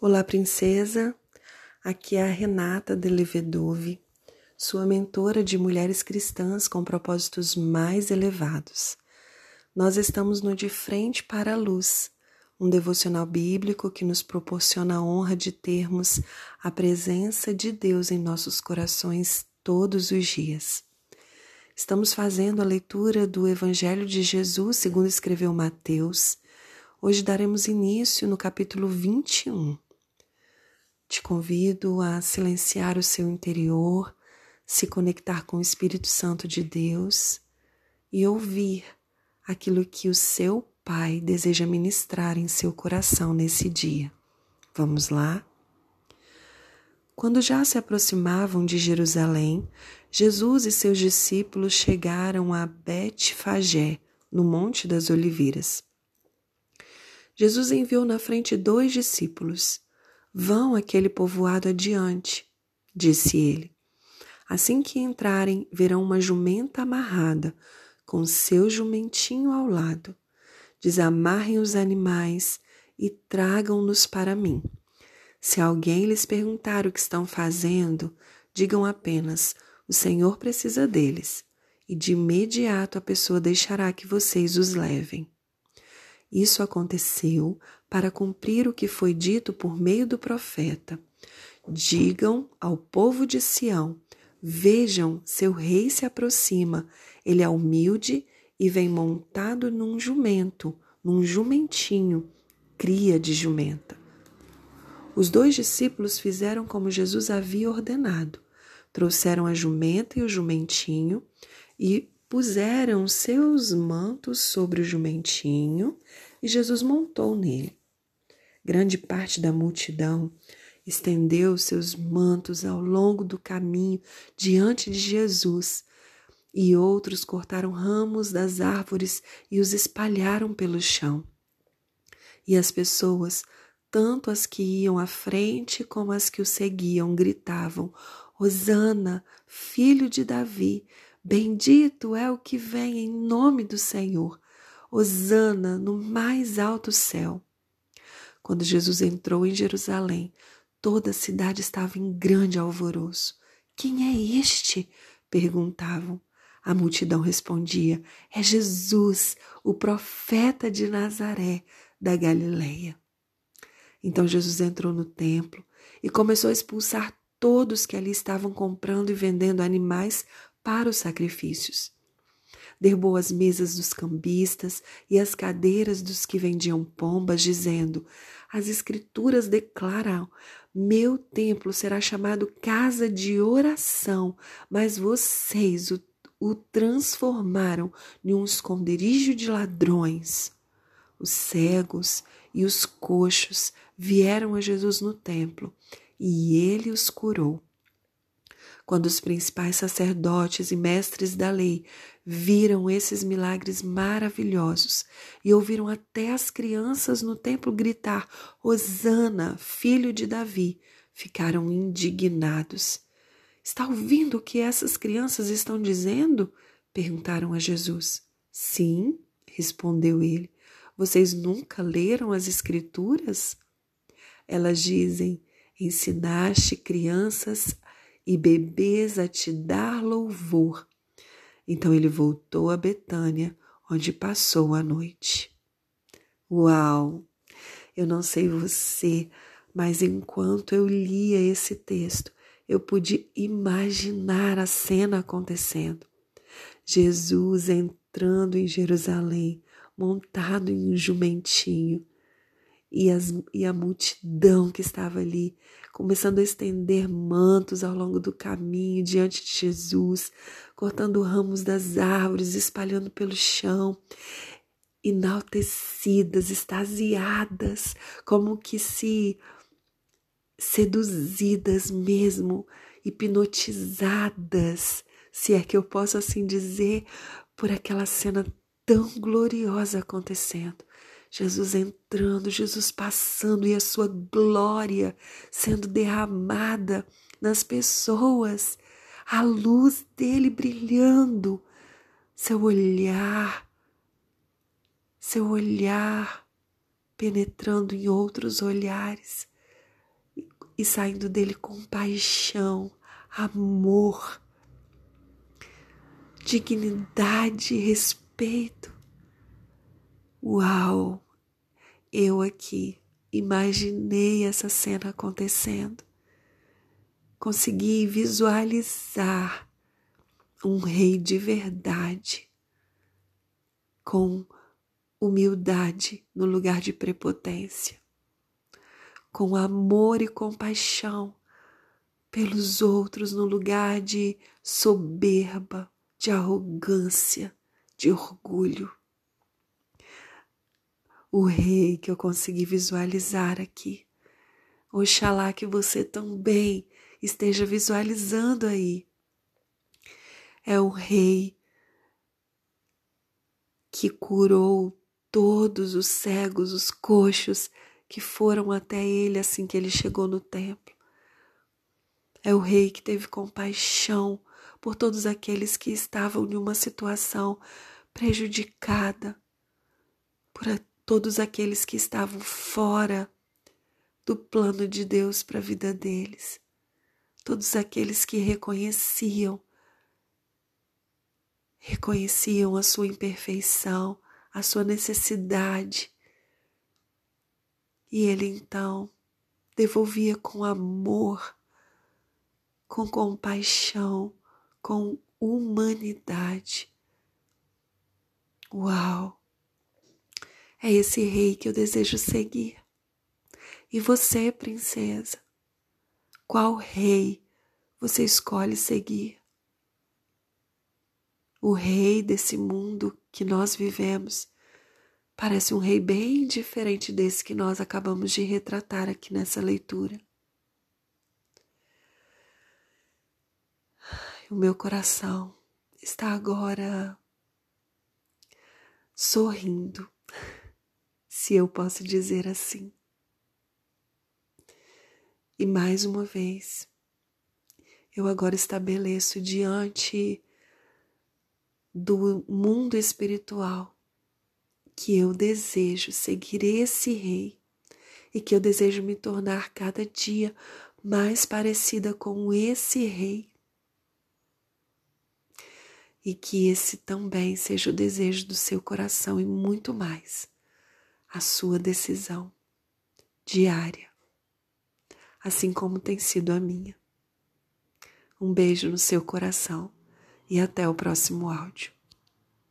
Olá, princesa. Aqui é a Renata de Levedove, sua mentora de mulheres cristãs com propósitos mais elevados. Nós estamos no De Frente para a Luz, um devocional bíblico que nos proporciona a honra de termos a presença de Deus em nossos corações todos os dias. Estamos fazendo a leitura do Evangelho de Jesus, segundo escreveu Mateus. Hoje daremos início no capítulo 21. Te convido a silenciar o seu interior, se conectar com o Espírito Santo de Deus e ouvir aquilo que o seu Pai deseja ministrar em seu coração nesse dia. Vamos lá? Quando já se aproximavam de Jerusalém, Jesus e seus discípulos chegaram a Betfagé, no Monte das Oliveiras. Jesus enviou na frente dois discípulos Vão aquele povoado adiante, disse ele. Assim que entrarem, verão uma jumenta amarrada, com seu jumentinho ao lado. Desamarrem os animais e tragam-nos para mim. Se alguém lhes perguntar o que estão fazendo, digam apenas: O Senhor precisa deles, e de imediato a pessoa deixará que vocês os levem. Isso aconteceu para cumprir o que foi dito por meio do profeta. Digam ao povo de Sião: Vejam, seu rei se aproxima. Ele é humilde e vem montado num jumento, num jumentinho, cria de jumenta. Os dois discípulos fizeram como Jesus havia ordenado. Trouxeram a jumenta e o jumentinho e puseram seus mantos sobre o jumentinho e Jesus montou nele. Grande parte da multidão estendeu seus mantos ao longo do caminho diante de Jesus, e outros cortaram ramos das árvores e os espalharam pelo chão. E as pessoas, tanto as que iam à frente como as que o seguiam, gritavam: Hosana, filho de Davi, bendito é o que vem em nome do Senhor. Hosana no mais alto céu. Quando Jesus entrou em Jerusalém, toda a cidade estava em grande alvoroço. Quem é este? perguntavam. A multidão respondia: É Jesus, o profeta de Nazaré, da Galileia. Então Jesus entrou no templo e começou a expulsar todos que ali estavam comprando e vendendo animais para os sacrifícios derrubou as mesas dos cambistas e as cadeiras dos que vendiam pombas, dizendo: As Escrituras declaram: Meu templo será chamado casa de oração, mas vocês o, o transformaram em um esconderijo de ladrões. Os cegos e os coxos vieram a Jesus no templo e ele os curou. Quando os principais sacerdotes e mestres da lei viram esses milagres maravilhosos e ouviram até as crianças no templo gritar: Hosana, filho de Davi, ficaram indignados. Está ouvindo o que essas crianças estão dizendo? perguntaram a Jesus. Sim, respondeu ele. Vocês nunca leram as Escrituras? Elas dizem: Ensinaste crianças e bebês a te dar louvor. Então ele voltou a Betânia, onde passou a noite. Uau! Eu não sei você, mas enquanto eu lia esse texto, eu pude imaginar a cena acontecendo. Jesus entrando em Jerusalém, montado em um jumentinho, e, as, e a multidão que estava ali, começando a estender mantos ao longo do caminho diante de Jesus, cortando ramos das árvores, espalhando pelo chão, enaltecidas, extasiadas, como que se seduzidas mesmo, hipnotizadas, se é que eu posso assim dizer, por aquela cena tão gloriosa acontecendo. Jesus entrando, Jesus passando e a sua glória sendo derramada nas pessoas, a luz dele brilhando, seu olhar, seu olhar penetrando em outros olhares, e saindo dele compaixão, amor, dignidade, respeito. Uau! Eu aqui imaginei essa cena acontecendo. Consegui visualizar um rei de verdade, com humildade no lugar de prepotência, com amor e compaixão pelos outros no lugar de soberba, de arrogância, de orgulho. O rei que eu consegui visualizar aqui. Oxalá que você também esteja visualizando aí. É o rei que curou todos os cegos, os coxos que foram até ele assim que ele chegou no templo. É o rei que teve compaixão por todos aqueles que estavam em uma situação prejudicada, por todos aqueles que estavam fora do plano de Deus para a vida deles, todos aqueles que reconheciam reconheciam a sua imperfeição, a sua necessidade. E ele então devolvia com amor, com compaixão, com humanidade. Uau! É esse rei que eu desejo seguir. E você, princesa, qual rei você escolhe seguir? O rei desse mundo que nós vivemos parece um rei bem diferente desse que nós acabamos de retratar aqui nessa leitura. O meu coração está agora sorrindo, se eu posso dizer assim. E mais uma vez, eu agora estabeleço diante do mundo espiritual que eu desejo seguir esse rei e que eu desejo me tornar cada dia mais parecida com esse rei. E que esse também seja o desejo do seu coração e muito mais a sua decisão diária, assim como tem sido a minha. Um beijo no seu coração e até o próximo áudio.